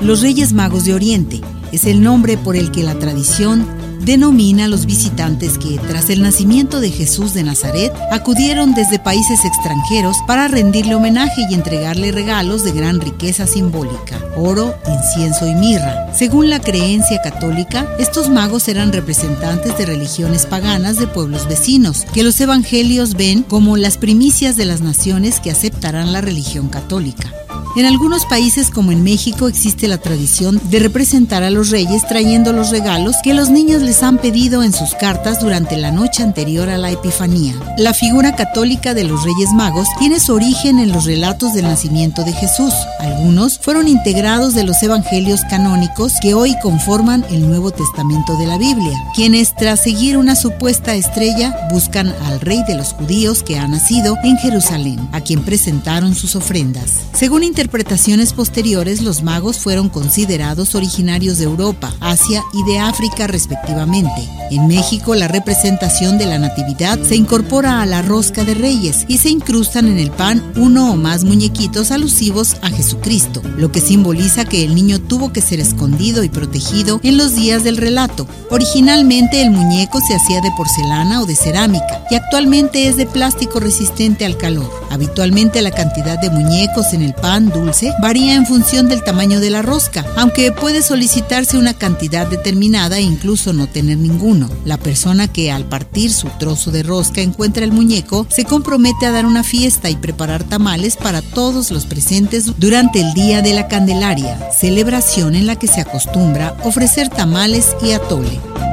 Los Reyes Magos de Oriente es el nombre por el que la tradición denomina a los visitantes que, tras el nacimiento de Jesús de Nazaret, acudieron desde países extranjeros para rendirle homenaje y entregarle regalos de gran riqueza simbólica, oro, incienso y mirra. Según la creencia católica, estos magos eran representantes de religiones paganas de pueblos vecinos, que los evangelios ven como las primicias de las naciones que aceptarán la religión católica. En algunos países como en México existe la tradición de representar a los reyes trayendo los regalos que los niños les han pedido en sus cartas durante la noche anterior a la Epifanía. La figura católica de los Reyes Magos tiene su origen en los relatos del nacimiento de Jesús. Algunos fueron integrados de los evangelios canónicos que hoy conforman el Nuevo Testamento de la Biblia, quienes tras seguir una supuesta estrella buscan al rey de los judíos que ha nacido en Jerusalén, a quien presentaron sus ofrendas. Según interpretaciones posteriores, los magos fueron considerados originarios de Europa, Asia y de África respectivamente. En México, la representación de la Natividad se incorpora a la rosca de reyes y se incrustan en el pan uno o más muñequitos alusivos a Jesucristo, lo que simboliza que el niño tuvo que ser escondido y protegido en los días del relato. Originalmente el muñeco se hacía de porcelana o de cerámica y actualmente es de plástico resistente al calor. Habitualmente la cantidad de muñecos en el pan dulce varía en función del tamaño de la rosca, aunque puede solicitarse una cantidad determinada e incluso no tener ninguno. La persona que al partir su trozo de rosca encuentra el muñeco se compromete a dar una fiesta y preparar tamales para todos los presentes durante el Día de la Candelaria, celebración en la que se acostumbra ofrecer tamales y atole.